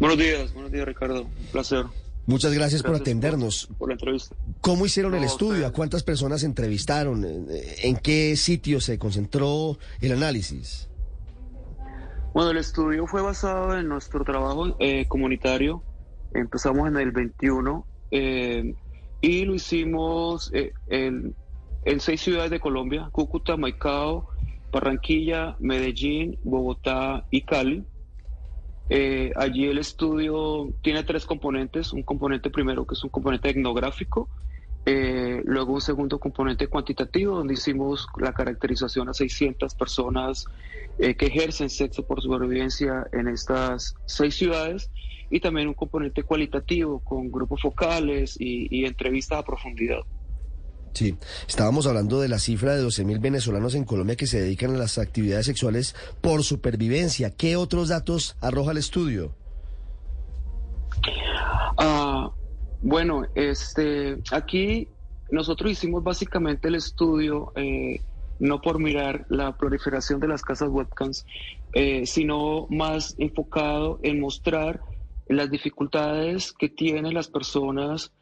Buenos días, buenos días Ricardo, un placer. Muchas gracias, por Gracias atendernos. Por, la entrevista. ¿Cómo hicieron el No, estudio? usted- ¿A cuántas personas entrevistaron? Eh, ¿En qué sitio se concentró el análisis? Bueno, el estudio fue basado en nuestro trabajo eh, comunitario. Empezamos en el 21 eh, y lo hicimos eh, en, en seis ciudades de Colombia, Cúcuta, Maicao, Barranquilla, Medellín, Bogotá y Cali. Eh, allí el estudio tiene tres componentes. Un componente primero que es un componente etnográfico, eh, luego un segundo componente cuantitativo donde hicimos la caracterización a 600 personas eh, que ejercen sexo por supervivencia en estas seis ciudades y también un componente cualitativo con grupos focales y, y entrevistas a profundidad. Sí, estábamos hablando de la cifra de 12.000 venezolanos en Colombia que se dedican a las actividades sexuales por supervivencia. ¿Qué otros datos arroja el estudio? Ah, bueno, este, aquí nosotros hicimos básicamente el estudio eh, no por mirar la proliferación de las casas webcams, eh, sino más enfocado en mostrar las dificultades que tienen las personas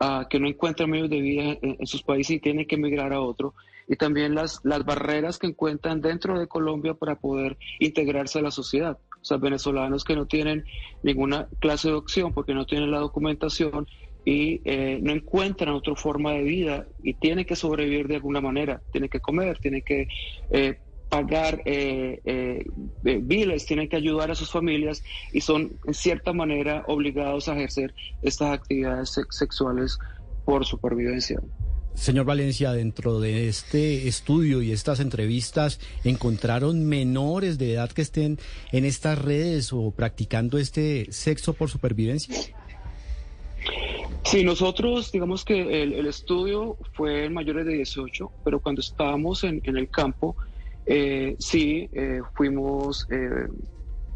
ah, que no encuentran medios de vida en, en sus países y tienen que emigrar a otro, y también las, las barreras que encuentran dentro de Colombia para poder integrarse a la sociedad. O sea, venezolanos que no tienen ninguna clase de opción porque no tienen la documentación y eh, no encuentran otra forma de vida y tienen que sobrevivir de alguna manera. Tienen que comer, tienen que eh, pagar eh, eh, eh, tienen que ayudar a sus familias y son en cierta manera obligados a ejercer estas actividades sex- sexuales por supervivencia. Señor Valencia, dentro de este estudio y estas entrevistas, ¿encontraron menores de edad que estén en estas redes o practicando este sexo por supervivencia? Sí, nosotros, digamos que el, el estudio fue en mayores de 18, pero cuando estábamos en, en el campo, eh, sí, eh, fuimos, eh,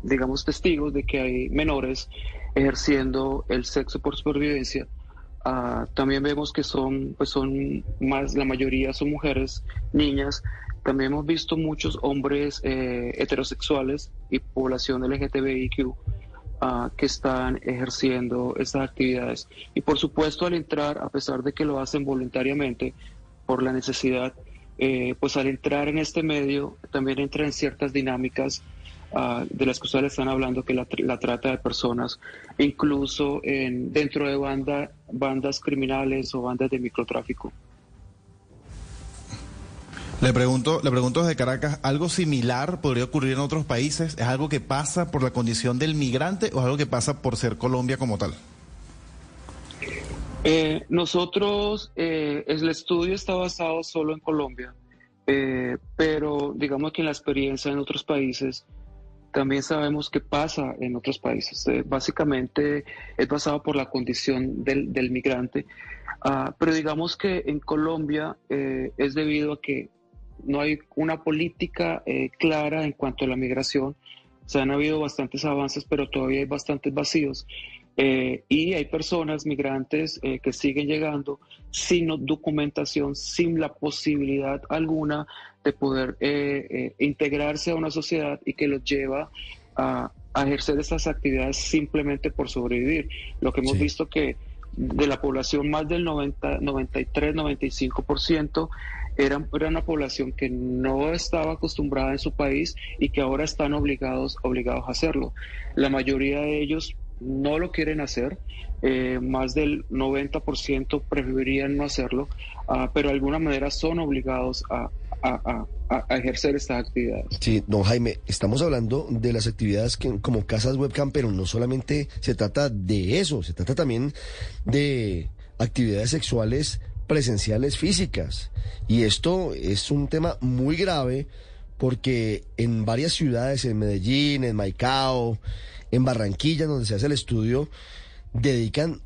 digamos, testigos de que hay menores ejerciendo el sexo por supervivencia. Ah, también vemos que son, pues son más, la mayoría son mujeres, niñas. También hemos visto muchos hombres eh, heterosexuales y población LGTBIQ ah, que están ejerciendo estas actividades. Y por supuesto, al entrar, a pesar de que lo hacen voluntariamente por la necesidad, eh, pues al entrar en este medio también entran en ciertas dinámicas ah, de las que ustedes están hablando, que la, la trata de personas, incluso en, dentro de banda, bandas criminales o bandas de microtráfico. Le pregunto, le pregunto desde Caracas, ¿algo similar podría ocurrir en otros países? ¿Es algo que pasa por la condición del migrante o es algo que pasa por ser Colombia como tal? Eh, nosotros, eh, el estudio está basado solo en Colombia, eh, pero digamos que en la experiencia en otros países también sabemos que pasa en otros países. Eh, básicamente es basado por la condición del, migrante, Ah, pero digamos que en Colombia eh, es debido a que no hay una política clara en cuanto a la migración. Se han habido bastantes avances, pero todavía hay bastantes vacíos. Eh, y hay personas migrantes eh, que siguen llegando sin documentación, sin la posibilidad alguna de poder eh, eh, integrarse a una sociedad y que los lleva a, a ejercer estas actividades simplemente por sobrevivir. Lo que hemos Sí. visto que de la población más del 90, 93, 95% era, era una población que no estaba acostumbrada en su país y que ahora están obligados, obligados a hacerlo. La mayoría de ellos no lo quieren hacer, eh, más del 90% preferirían no hacerlo, ah, pero de alguna manera son obligados a, a- a- a ejercer estas actividades. Sí, don Jaime, estamos hablando de las actividades que, como casas webcam, pero no solamente se trata de eso, se trata también de actividades sexuales presenciales físicas. Y esto es un tema muy grave porque en varias ciudades, en Medellín, en Maicao, en Barranquilla, donde se hace el estudio, dedican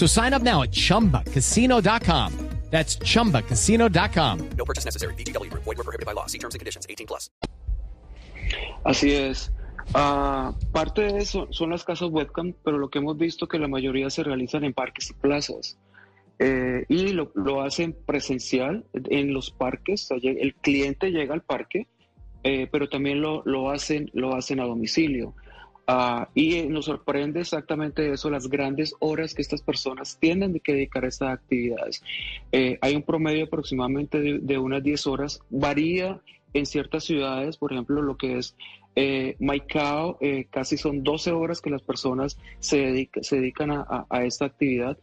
So sign up now at chumbacasino.com. That's chumbacasino.com. No purchase necessary. VGW Group. Void were prohibited by law. See terms and conditions. 18 plus. Así es. Ah, parte de eso son las casas webcam, pero lo que hemos visto que la mayoría se realizan en parques y plazas. Eh, y lo, lo hacen presencial en los parques. O sea, el cliente llega al parque, eh, pero también lo, lo, hacen, lo hacen a domicilio. Ah, y eh, nos sorprende exactamente eso, las grandes horas que estas personas tienen que dedicar a estas actividades. Eh, hay un promedio aproximadamente de, de unas 10 horas, varía en ciertas ciudades, por ejemplo, lo que es eh, Maicao, eh, casi son 12 horas que las personas se, dedica, se dedican a, a, a, esta actividad.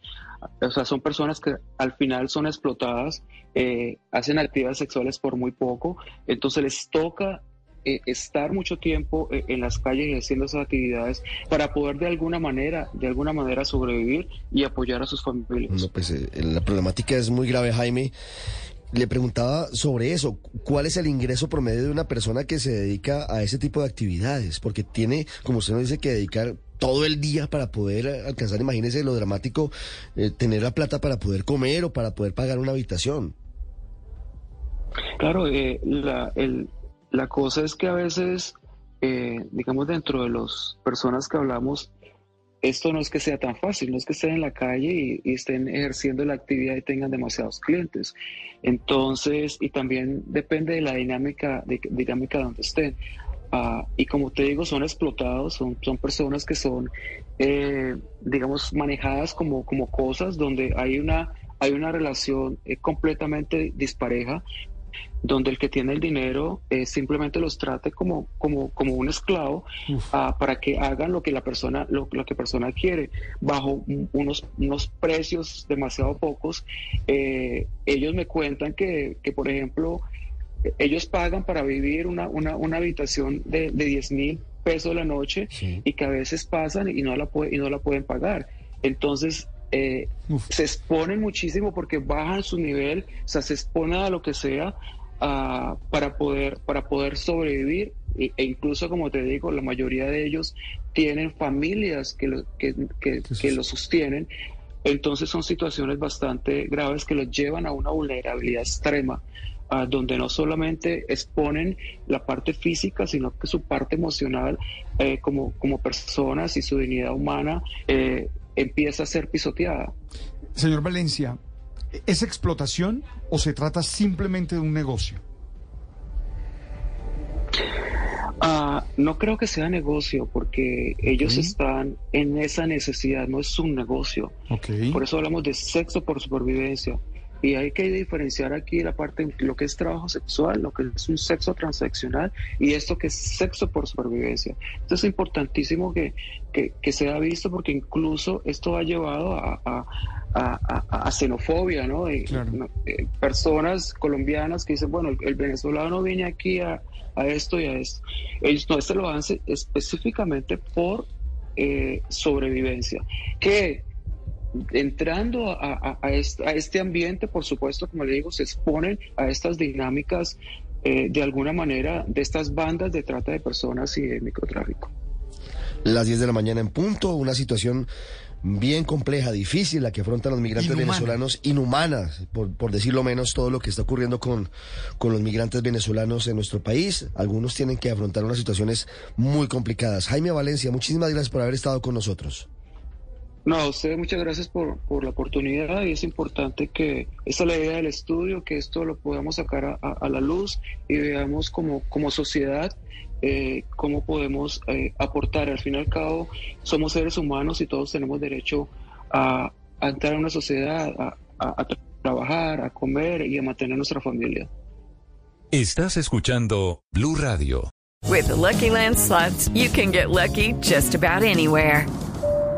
O sea, son personas que al final son explotadas, eh, hacen actividades sexuales por muy poco, entonces les toca eh, estar mucho tiempo eh, en las calles y haciendo esas actividades para poder de alguna manera, de alguna manera sobrevivir y apoyar a sus familias. No, pues eh, la problemática es muy grave, Jaime. Le preguntaba sobre eso, ¿cuál es el ingreso promedio de una persona que se dedica a ese tipo de actividades? Porque tiene, como usted nos dice, que dedicar todo el día para poder alcanzar, imagínese lo dramático, eh, tener la plata para poder comer o para poder pagar una habitación. Claro, eh, la, el, la cosa es que a veces, eh, digamos, dentro de las personas que hablamos, esto no es que sea tan fácil, no es que estén en la calle y, estén ejerciendo la actividad y tengan demasiados clientes. Entonces, y también depende de la dinámica, de, dinámica donde estén. Uh, y como te digo, son explotados, son, son personas que son, eh, digamos, manejadas como, como cosas donde hay una, hay una relación eh, completamente dispareja, donde el que tiene el dinero eh, simplemente los trate como, como, como un esclavo uh, para que hagan lo que la persona, lo, lo que persona quiere, bajo unos, unos precios demasiado pocos. Eh, ellos me cuentan que, que, por ejemplo, ellos pagan para vivir una, una, una habitación de, de 10 mil pesos la noche sí. y que a veces pasan y no la, puede, y no la pueden pagar. Entonces, eh, se exponen muchísimo porque bajan su nivel, o sea, se exponen a lo que sea uh, para, poder, para poder sobrevivir e, e, incluso, como te digo, la mayoría de ellos tienen familias que lo, que, que, que lo sostienen. Entonces son situaciones bastante graves que los llevan a una vulnerabilidad extrema. Uh, donde no solamente exponen la parte física, sino que su parte emocional eh, como, como personas y su dignidad humana eh, empieza a ser pisoteada. Señor Valencia, ¿es explotación o se trata simplemente de un negocio? Uh, no creo que sea negocio porque ellos están en esa necesidad, no es un negocio. Okay. Por eso hablamos de sexo por supervivencia. Y hay que diferenciar aquí la parte lo que es trabajo sexual, lo que es un sexo transaccional y esto que es sexo por supervivencia. Entonces es importantísimo que, que, que sea visto porque incluso esto ha llevado a, a, a, a xenofobia, ¿no? Y, claro. eh, personas colombianas que dicen, bueno, el, el venezolano viene aquí a, esto y a esto. Ellos no, esto lo hacen específicamente por eh, sobrevivencia. Que entrando a, a, a, este, a, este, ambiente, por supuesto, como le digo, se exponen a estas dinámicas eh, de alguna manera de estas bandas de trata de personas y de microtráfico. Las 10 de la mañana en punto, una situación bien compleja, difícil, la que afrontan los migrantes Inhumana. venezolanos, inhumanas, por, por, decirlo menos, todo lo que está ocurriendo con, con los migrantes venezolanos en nuestro país. Algunos tienen que afrontar unas situaciones muy complicadas. Jaime Valencia, muchísimas gracias por haber estado con nosotros. No, a usted muchas gracias por, por, la oportunidad y es importante que esta es la idea del estudio, que esto lo podamos sacar a, a, a la luz y veamos como, como sociedad eh, cómo podemos eh, aportar. Al fin y al cabo, somos seres humanos y todos tenemos derecho a, a entrar en una sociedad, a, a trabajar, a comer y a mantener nuestra familia. Estás escuchando Blue Radio. With the Lucky Land slots, you can get lucky just about anywhere.